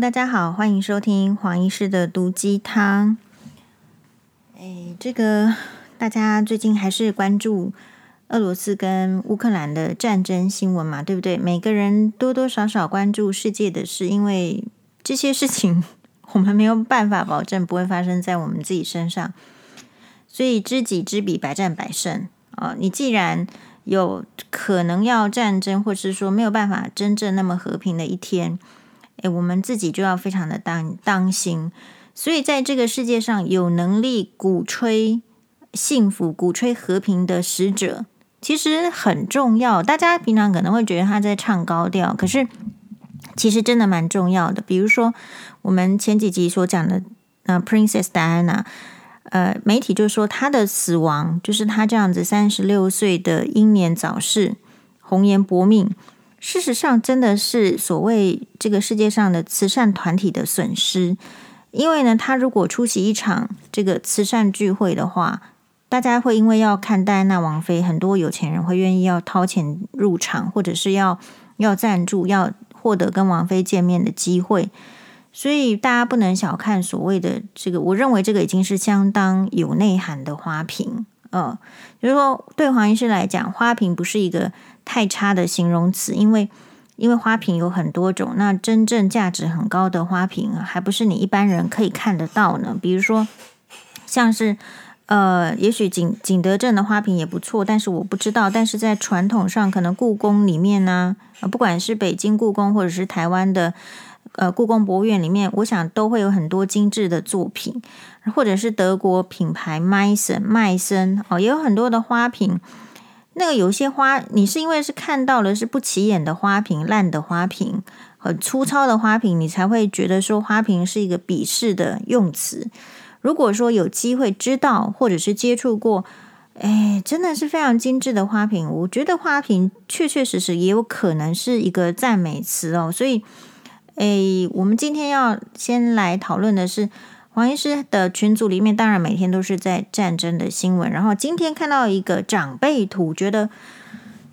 大家好，欢迎收听黄医师的毒鸡汤。哎，这个大家最近还是关注俄罗斯跟乌克兰的战争新闻嘛，对不对？每个人多多少少关注世界的事，因为这些事情我们没有办法保证不会发生在我们自己身上，所以知己知彼，百战百胜啊！你既然有可能要战争，或是说没有办法真正那么和平的一天，诶，我们自己就要非常的当当心。所以在这个世界上，有能力鼓吹幸福、鼓吹和平的使者，其实很重要。大家平常可能会觉得他在唱高调，可是其实真的蛮重要的。比如说我们前几集所讲的，呃，Princess Diana。呃，媒体就说他的死亡就是他这样子三十六岁的英年早逝、红颜薄命。事实上，真的是所谓这个世界上的慈善团体的损失。因为呢，他如果出席一场这个慈善聚会的话，大家会因为要看戴安娜王妃，很多有钱人会愿意要掏钱入场，或者是要要赞助，要获得跟王妃见面的机会。所以大家不能小看所谓的这个，我认为这个已经是相当有内涵的花瓶。呃，就是说对黄医师来讲，花瓶不是一个太差的形容词，因为因为花瓶有很多种，那真正价值很高的花瓶，还不是你一般人可以看得到呢。比如说，像是呃，也许景景德镇的花瓶也不错，但是我不知道。但是在传统上，可能故宫里面呢，不管是北京故宫或者是台湾的。呃，故宫博物院里面，我想都会有很多精致的作品，或者是德国品牌麦森麦森哦，也有很多的花瓶。那个有些花，你是因为是看到了是不起眼的花瓶、烂的花瓶、很粗糙的花瓶，你才会觉得说花瓶是一个鄙视的用词。如果说有机会知道或者是接触过，哎，真的是非常精致的花瓶，我觉得花瓶确确实实也有可能是一个赞美词哦，所以。诶，我们今天要先来讨论的是黄医师的群组里面，当然每天都是在战争的新闻。然后今天看到一个长辈图，觉得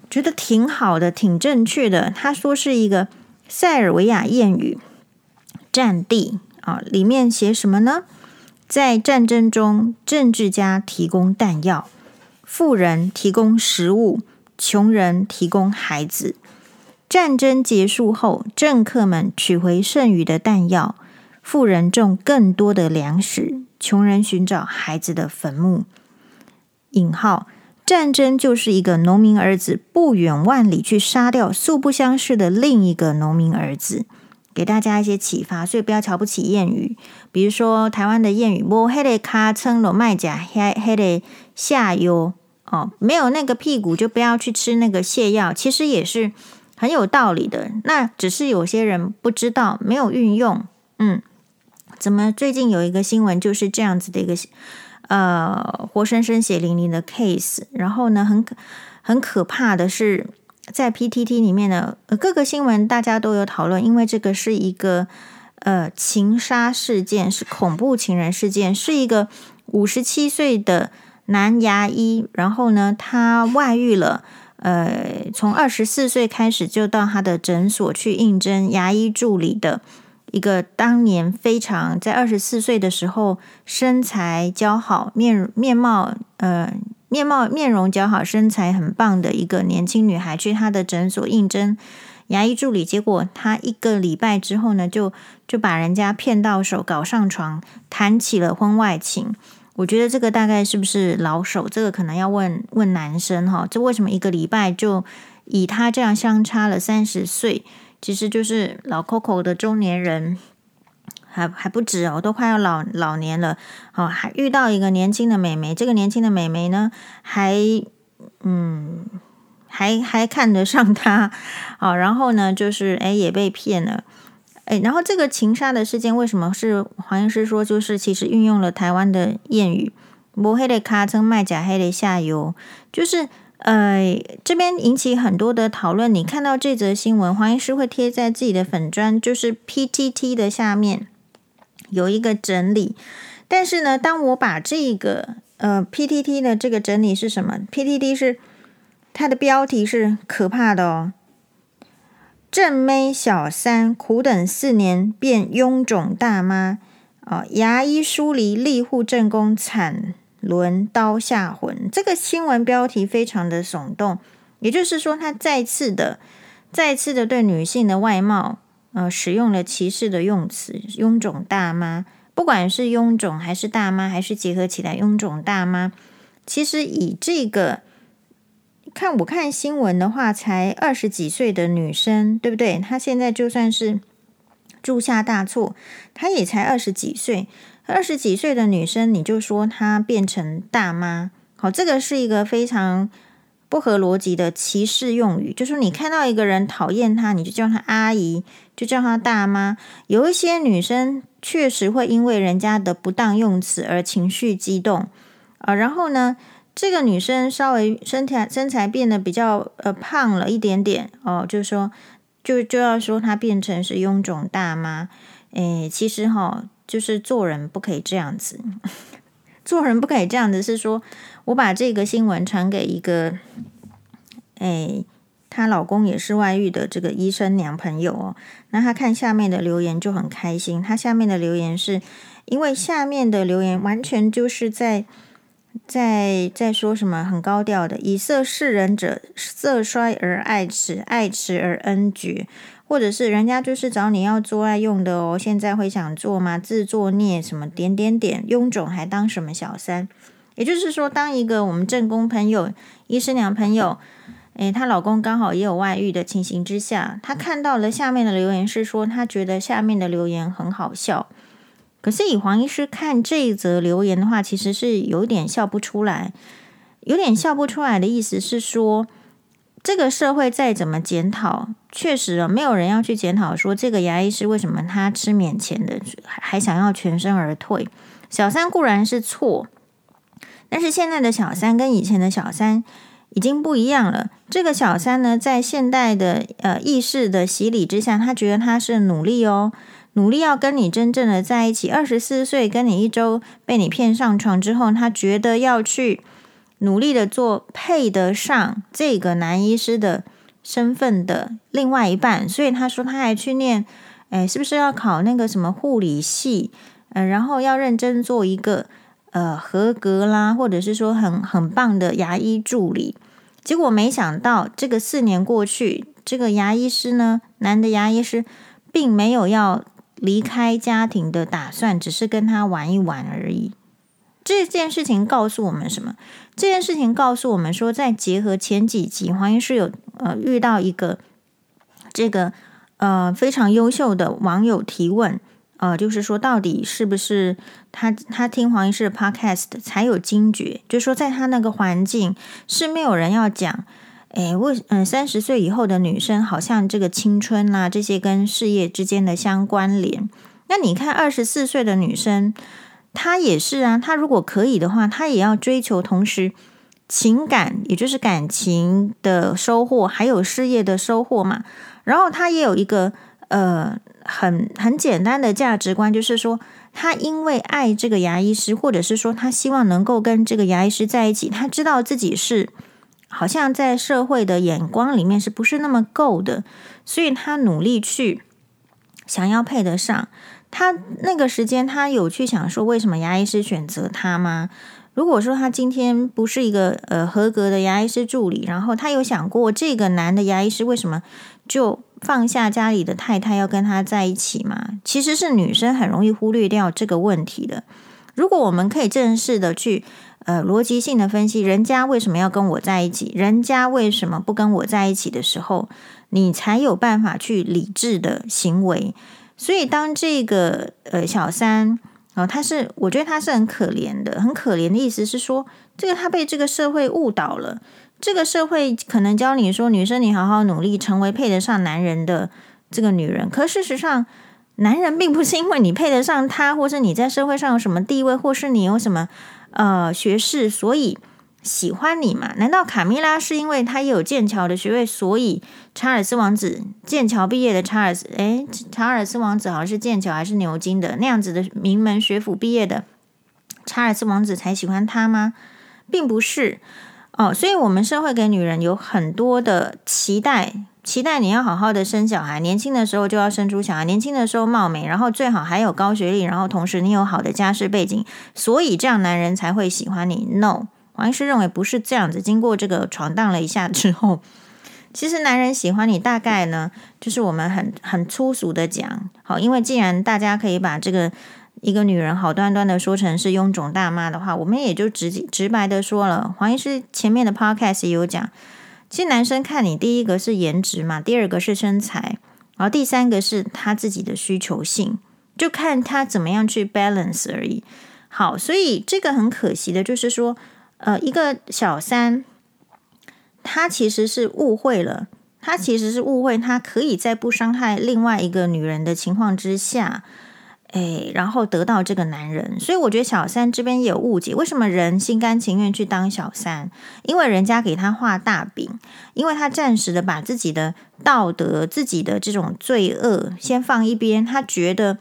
觉得挺好的，挺正确的。他说是一个塞尔维亚谚语“战地”啊，里面写什么呢？在战争中，政治家提供弹药，富人提供食物，穷人提供孩子。战争结束后，政客们取回剩余的弹药，富人种更多的粮食，穷人寻找孩子的坟墓。引号，战争就是一个农民儿子不远万里去杀掉素不相识的另一个农民儿子，给大家一些启发。所以不要瞧不起谚语，比如说台湾的谚语：“摸黑的卡称罗麦甲，黑黑的下油哦，没有那个屁股就不要去吃那个泻药。”其实也是。很有道理的，那只是有些人不知道，没有运用。嗯，怎么最近有一个新闻就是这样子的一个呃活生生血淋淋的 case，然后呢，很可很可怕的是，在 PTT 里面呢，各个新闻大家都有讨论，因为这个是一个呃情杀事件，是恐怖情人事件，是一个五十七岁的男牙医，然后呢，他外遇了。呃，从二十四岁开始就到他的诊所去应征牙医助理的一个，当年非常在二十四岁的时候身材姣好、面面貌呃面貌面容姣好、身材很棒的一个年轻女孩，去他的诊所应征牙医助理，结果他一个礼拜之后呢，就就把人家骗到手，搞上床，谈起了婚外情。我觉得这个大概是不是老手？这个可能要问问男生哈。这为什么一个礼拜就以他这样相差了三十岁，其实就是老 Coco 的中年人，还还不止哦，都快要老老年了。哦，还遇到一个年轻的美眉，这个年轻的美眉呢，还嗯，还还看得上他。好，然后呢，就是诶也被骗了。哎，然后这个情杀的事件为什么是黄医师说，就是其实运用了台湾的谚语“摸黑的卡称卖假黑的下游”，就是呃这边引起很多的讨论。你看到这则新闻，黄医师会贴在自己的粉砖，就是 PTT 的下面有一个整理。但是呢，当我把这个呃 PTT 的这个整理是什么？PTT 是它的标题是可怕的哦。正妹小三苦等四年变臃肿大妈啊！牙医疏离立户正宫惨轮刀下魂。这个新闻标题非常的耸动，也就是说，他再次的、再次的对女性的外貌呃使用了歧视的用词，臃肿大妈。不管是臃肿还是大妈，还是结合起来臃肿大妈，其实以这个。看我看新闻的话，才二十几岁的女生，对不对？她现在就算是铸下大错，她也才二十几岁。二十几岁的女生，你就说她变成大妈，好，这个是一个非常不合逻辑的歧视用语。就是你看到一个人讨厌她，你就叫她阿姨，就叫她大妈。有一些女生确实会因为人家的不当用词而情绪激动啊，然后呢？这个女生稍微身材身材变得比较呃胖了一点点哦，就是说就就要说她变成是臃肿大妈，诶，其实哈、就是做人不可以这样子，做人不可以这样子，是说我把这个新闻传给一个，诶，她老公也是外遇的这个医生娘朋友哦，那她看下面的留言就很开心，她下面的留言是因为下面的留言完全就是在。在在说什么很高调的，以色事人者，色衰而爱弛，爱弛而恩绝，或者是人家就是找你要做爱用的哦，现在会想做吗？自作孽什么点点点，臃肿还当什么小三？也就是说，当一个我们正宫朋友、医师娘朋友，诶，她老公刚好也有外遇的情形之下，她看到了下面的留言是说，她觉得下面的留言很好笑。可是以黄医师看这一则留言的话，其实是有点笑不出来，有点笑不出来的意思是说，这个社会再怎么检讨，确实啊，没有人要去检讨说这个牙医师为什么他吃免钱的，还想要全身而退。小三固然是错，但是现在的小三跟以前的小三已经不一样了。这个小三呢，在现代的呃意识的洗礼之下，他觉得他是努力哦。努力要跟你真正的在一起，二十四岁跟你一周被你骗上床之后，他觉得要去努力的做配得上这个男医师的身份的另外一半，所以他说他还去念，哎，是不是要考那个什么护理系？嗯、然后要认真做一个呃合格啦，或者是说很很棒的牙医助理。结果没想到这个四年过去，这个牙医师呢，男的牙医师并没有要。离开家庭的打算，只是跟他玩一玩而已。这件事情告诉我们什么？这件事情告诉我们说，在结合前几集，黄医师有呃遇到一个这个呃非常优秀的网友提问，呃，就是说到底是不是他他听黄医师的 podcast 才有惊觉，就是说在他那个环境是没有人要讲。哎，为嗯，三十岁以后的女生好像这个青春啊，这些跟事业之间的相关联。那你看，二十四岁的女生，她也是啊。她如果可以的话，她也要追求同时情感，也就是感情的收获，还有事业的收获嘛。然后她也有一个呃很很简单的价值观，就是说，她因为爱这个牙医师，或者是说她希望能够跟这个牙医师在一起，她知道自己是。好像在社会的眼光里面是不是那么够的？所以他努力去想要配得上。他那个时间，他有去想说，为什么牙医师选择他吗？如果说他今天不是一个呃合格的牙医师助理，然后他有想过这个男的牙医师为什么就放下家里的太太要跟他在一起吗？其实是女生很容易忽略掉这个问题的。如果我们可以正式的去。呃，逻辑性的分析，人家为什么要跟我在一起？人家为什么不跟我在一起的时候，你才有办法去理智的行为。所以，当这个呃小三哦，他是我觉得他是很可怜的，很可怜的意思是说，这个他被这个社会误导了。这个社会可能教你说，女生你好好努力，成为配得上男人的这个女人。可事实上，男人并不是因为你配得上他，或是你在社会上有什么地位，或是你有什么。呃，学士，所以喜欢你嘛？难道卡米拉是因为他也有剑桥的学位，所以查尔斯王子剑桥毕业的查尔斯？诶，查尔斯王子好像是剑桥还是牛津的那样子的名门学府毕业的查尔斯王子才喜欢他吗？并不是哦。所以，我们社会给女人有很多的期待，期待你要好好的生小孩，年轻的时候就要生出小孩，年轻的时候貌美，然后最好还有高学历，然后同时你有好的家世背景，所以这样男人才会喜欢你。No，黄医师认为不是这样子。经过这个闯荡了一下之后，其实男人喜欢你，大概呢，就是我们很很粗俗的讲，好，因为既然大家可以把这个一个女人好端端的说成是臃肿大妈的话，我们也就直直白的说了。黄医师前面的 podcast 也有讲。其实男生看你，第一个是颜值嘛，第二个是身材，然后第三个是他自己的需求性，就看他怎么样去 balance 而已。好，所以这个很可惜的就是说，呃，一个小三，他其实是误会了，他其实是误会，他可以在不伤害另外一个女人的情况之下。哎，然后得到这个男人，所以我觉得小三这边也有误解。为什么人心甘情愿去当小三？因为人家给他画大饼，因为他暂时的把自己的道德、自己的这种罪恶先放一边，他觉得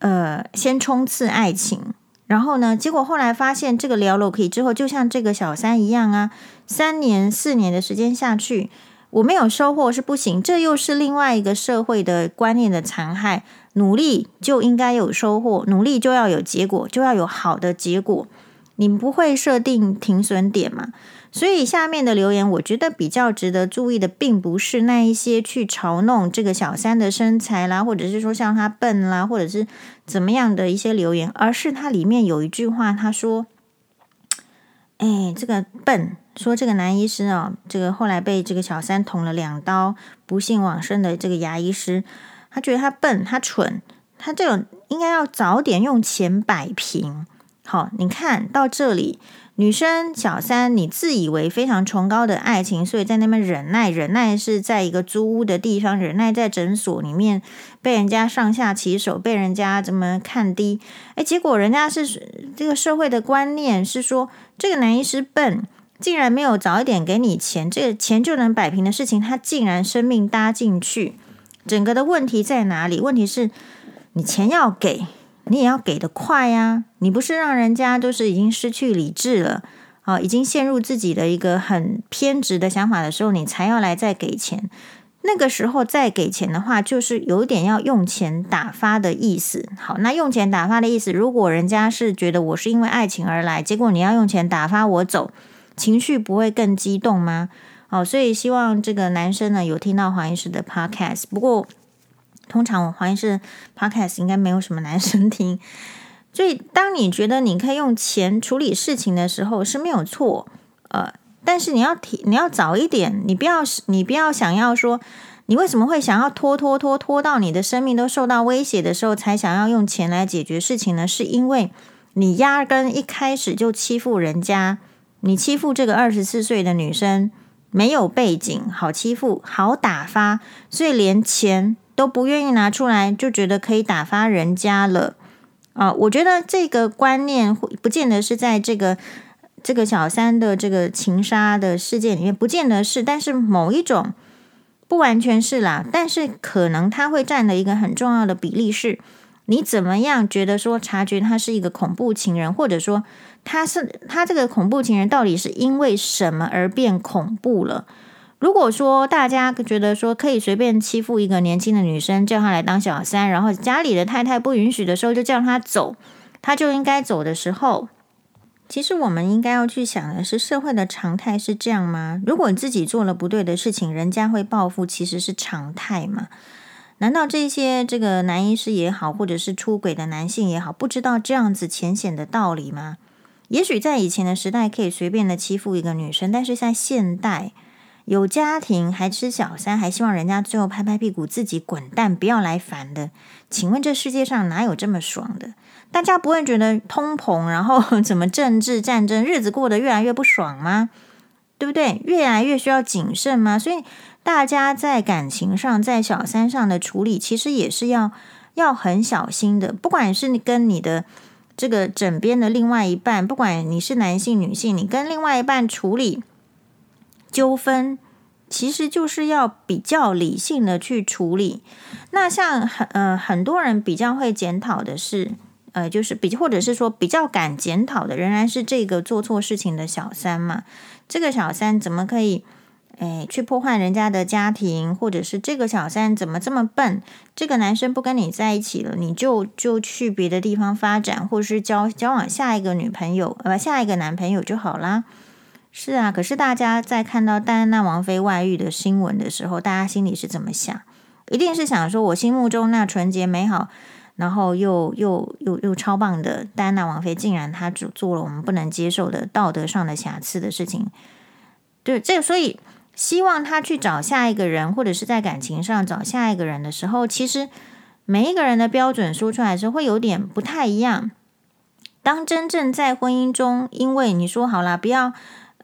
呃，先冲刺爱情。然后呢，结果后来发现这个聊了可以之后，就像这个小三一样啊，三年四年的时间下去，我没有收获是不行。这又是另外一个社会的观念的残害。努力就应该有收获，努力就要有结果，就要有好的结果。你不会设定停损点嘛？所以下面的留言，我觉得比较值得注意的，并不是那一些去嘲弄这个小三的身材啦，或者是说像他笨啦，或者是怎么样的一些留言，而是它里面有一句话，他说：“哎，这个笨，说这个男医师哦，这个后来被这个小三捅了两刀，不幸往生的这个牙医师。”他觉得他笨，他蠢，他这种应该要早点用钱摆平。好，你看到这里，女生小三，你自以为非常崇高的爱情，所以在那边忍耐，忍耐是在一个租屋的地方，忍耐在诊所里面被人家上下其手，被人家怎么看低。诶，结果人家是这个社会的观念是说，这个男医师笨，竟然没有早一点给你钱，这个钱就能摆平的事情，他竟然生命搭进去。整个的问题在哪里？问题是你钱要给，你也要给得快呀！你不是让人家都是已经失去理智了啊，已经陷入自己的一个很偏执的想法的时候，你才要来再给钱。那个时候再给钱的话，就是有点要用钱打发的意思。好，那用钱打发的意思，如果人家是觉得我是因为爱情而来，结果你要用钱打发我走，情绪不会更激动吗？哦，所以希望这个男生呢有听到黄医师的 podcast。不过，通常黄医师 podcast 应该没有什么男生听。所以，当你觉得你可以用钱处理事情的时候是没有错，呃，但是你要提，你要早一点，你不要，你不要想要说，你为什么会想要拖拖拖拖到你的生命都受到威胁的时候才想要用钱来解决事情呢？是因为你压根一开始就欺负人家，你欺负这个二十四岁的女生。没有背景，好欺负，好打发，所以连钱都不愿意拿出来，就觉得可以打发人家了啊！我觉得这个观念不见得是在这个这个小三的这个情杀的事件里面，不见得是，但是某一种不完全是啦，但是可能他会占的一个很重要的比例是，你怎么样觉得说察觉他是一个恐怖情人，或者说。他是他这个恐怖情人到底是因为什么而变恐怖了？如果说大家觉得说可以随便欺负一个年轻的女生，叫她来当小三，然后家里的太太不允许的时候就叫她走，她就应该走的时候，其实我们应该要去想的是，社会的常态是这样吗？如果你自己做了不对的事情，人家会报复，其实是常态吗？难道这些这个男医师也好，或者是出轨的男性也好，不知道这样子浅显的道理吗？也许在以前的时代可以随便的欺负一个女生，但是在现代有家庭还吃小三，还希望人家最后拍拍屁股自己滚蛋，不要来烦的。请问这世界上哪有这么爽的？大家不会觉得通膨，然后 怎么政治战争，日子过得越来越不爽吗？对不对？越来越需要谨慎吗？所以大家在感情上，在小三上的处理，其实也是要要很小心的，不管是你跟你的。这个枕边的另外一半，不管你是男性女性，你跟另外一半处理纠纷，其实就是要比较理性的去处理。那像很呃很多人比较会检讨的是，呃，就是比或者是说比较敢检讨的，仍然是这个做错事情的小三嘛。这个小三怎么可以？哎，去破坏人家的家庭，或者是这个小三怎么这么笨？这个男生不跟你在一起了，你就就去别的地方发展，或是交交往下一个女朋友，呃，下一个男朋友就好啦。是啊，可是大家在看到戴安娜王妃外遇的新闻的时候，大家心里是怎么想？一定是想说，我心目中那纯洁美好，然后又又又又超棒的戴安娜王妃，竟然她只做了我们不能接受的道德上的瑕疵的事情。对，这所以。希望他去找下一个人，或者是在感情上找下一个人的时候，其实每一个人的标准说出来是会有点不太一样。当真正在婚姻中，因为你说好了，不要，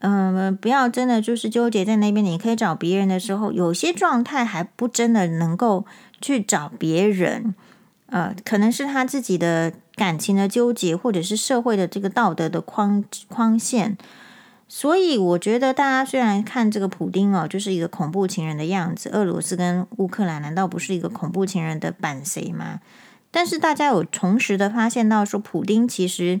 嗯、不要真的就是纠结在那边，你可以找别人的时候，有些状态还不真的能够去找别人，呃，可能是他自己的感情的纠结，或者是社会的这个道德的框框线。所以我觉得大家虽然看这个普丁哦，就是一个恐怖情人的样子，俄罗斯跟乌克兰难道不是一个恐怖情人的版谁吗？但是大家有同时的发现到说，普丁其实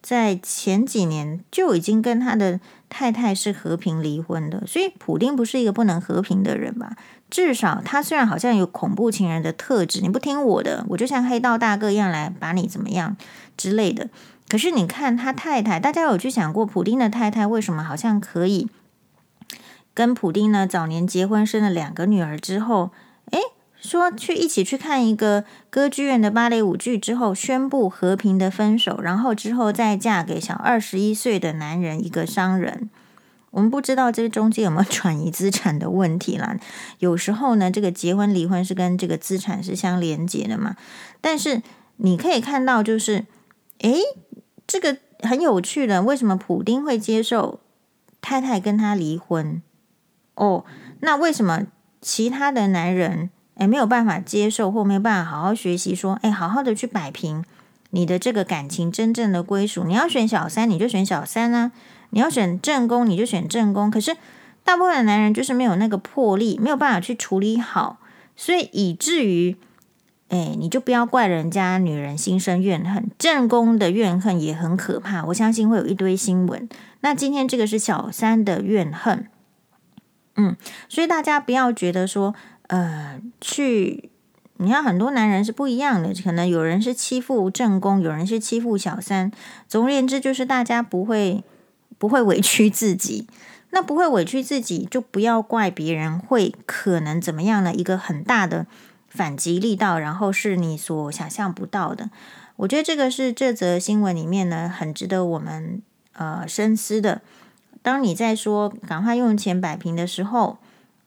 在前几年就已经跟他的太太是和平离婚的，所以普丁不是一个不能和平的人吧？至少他虽然好像有恐怖情人的特质，你不听我的，我就像黑道大哥一样来把你怎么样之类的。可是你看他太太，大家有去想过，普丁的太太为什么好像可以跟普丁呢？早年结婚生了两个女儿之后，诶，说去一起去看一个歌剧院的芭蕾舞剧之后，宣布和平的分手，然后之后再嫁给小二十一岁的男人，一个商人。我们不知道这中间有没有转移资产的问题啦。有时候呢，这个结婚离婚是跟这个资产是相连接的嘛。但是你可以看到，就是诶。这个很有趣的，为什么普丁会接受太太跟他离婚？哦，那为什么其他的男人诶没有办法接受，或没有办法好好学习，说诶好好的去摆平你的这个感情真正的归属？你要选小三，你就选小三啊；你要选正宫，你就选正宫。可是大部分的男人就是没有那个魄力，没有办法去处理好，所以以至于。哎，你就不要怪人家女人心生怨恨，正宫的怨恨也很可怕。我相信会有一堆新闻。那今天这个是小三的怨恨，嗯，所以大家不要觉得说，呃，去，你看很多男人是不一样的，可能有人是欺负正宫，有人是欺负小三。总而言之，就是大家不会不会委屈自己，那不会委屈自己，就不要怪别人会可能怎么样呢？一个很大的。反击力道，然后是你所想象不到的。我觉得这个是这则新闻里面呢，很值得我们呃深思的。当你在说赶快用钱摆平的时候，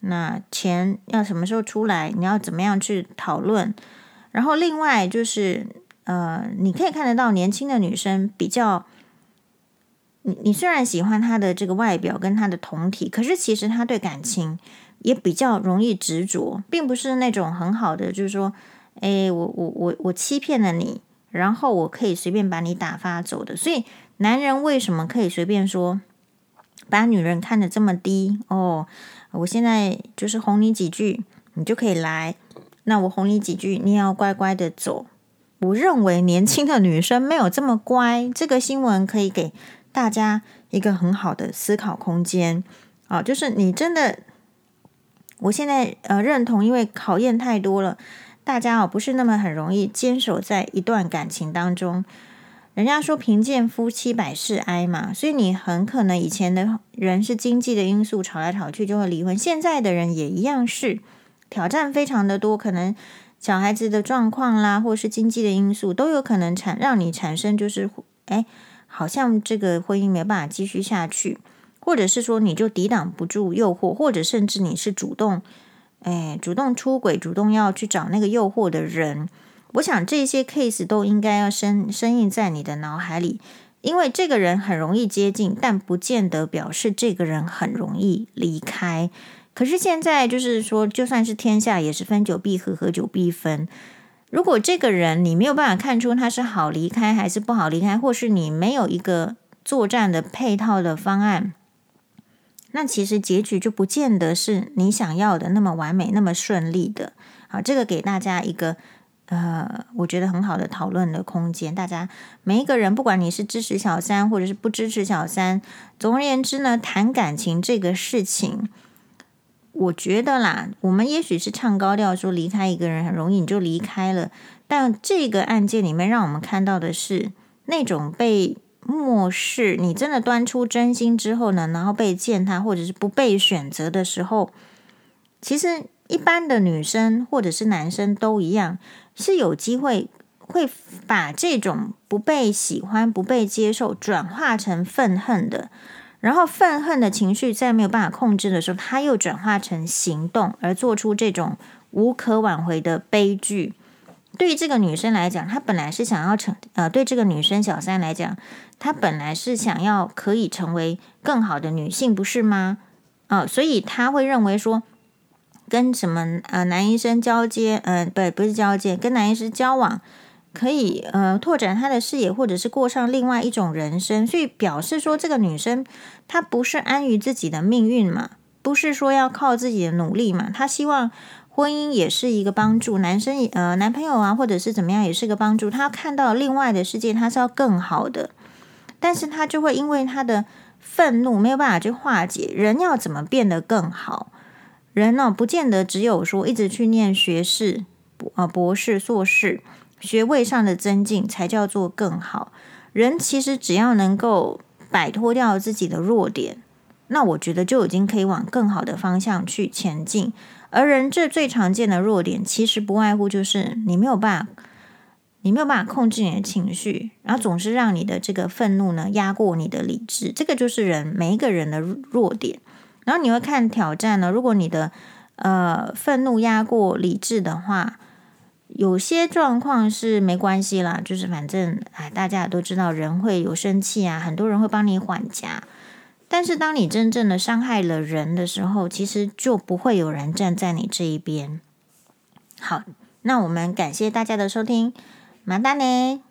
那钱要什么时候出来？你要怎么样去讨论？然后另外就是呃，你可以看得到年轻的女生比较，你你虽然喜欢她的这个外表跟她的同体，可是其实她对感情。也比较容易执着，并不是那种很好的，就是说，哎，我我我我欺骗了你，然后我可以随便把你打发走的。所以，男人为什么可以随便说把女人看得这么低？哦，我现在就是哄你几句，你就可以来。那我哄你几句，你也要乖乖的走。我认为年轻的女生没有这么乖。这个新闻可以给大家一个很好的思考空间啊，就是你真的。我现在呃认同，因为考验太多了，大家哦不是那么很容易坚守在一段感情当中。人家说贫贱夫妻百事哀嘛，所以你很可能以前的人是经济的因素吵来吵去就会离婚，现在的人也一样是挑战非常的多，可能小孩子的状况啦，或是经济的因素都有可能产让你产生就是哎，好像这个婚姻没有办法继续下去。或者是说你就抵挡不住诱惑，或者甚至你是主动，哎，主动出轨，主动要去找那个诱惑的人。我想这些 case 都应该要深深印在你的脑海里，因为这个人很容易接近，但不见得表示这个人很容易离开。可是现在就是说，就算是天下也是分久必合，合久必分。如果这个人你没有办法看出他是好离开还是不好离开，或是你没有一个作战的配套的方案。那其实结局就不见得是你想要的那么完美、那么顺利的。好，这个给大家一个呃，我觉得很好的讨论的空间。大家每一个人，不管你是支持小三或者是不支持小三，总而言之呢，谈感情这个事情，我觉得啦，我们也许是唱高调说离开一个人很容易，你就离开了。但这个案件里面，让我们看到的是那种被漠视。你真的端出真心之后呢，然后被践踏，或者是不被选择的时候，其实一般的女生或者是男生都一样，是有机会会把这种不被喜欢、不被接受转化成愤恨的。然后愤恨的情绪在没有办法控制的时候，他又转化成行动，而做出这种无可挽回的悲剧。对于这个女生来讲，她本来是想要成呃，对这个女生小三来讲，她本来是想要可以成为更好的女性，不是吗？啊、所以她会认为说，跟什么呃男医生交接，呃，不不是交接，跟男医生交往。可以呃拓展她的视野，或者是过上另外一种人生，所以表示说这个女生她不是安于自己的命运嘛，不是说要靠自己的努力嘛，她希望婚姻也是一个帮助，男生呃男朋友啊或者是怎么样也是个帮助，他看到另外的世界，他是要更好的，但是他就会因为他的愤怒没有办法去化解，人要怎么变得更好？人呢、哦，不见得只有说一直去念学士啊博士硕士。学位上的增进才叫做更好。人其实只要能够摆脱掉自己的弱点，那我觉得就已经可以往更好的方向去前进。而人这最常见的弱点，其实不外乎就是你没有办法，你没有办法控制你的情绪，然后总是让你的这个愤怒呢压过你的理智。这个就是人每一个人的弱点。然后你会看挑战呢，如果你的呃愤怒压过理智的话。有些状况是没关系啦，就是反正哎，大家也都知道人会有生气啊，很多人会帮你缓夹。但是当你真正的伤害了人的时候，其实就不会有人站在你这一边。好，那我们感谢大家的收听，马达呢。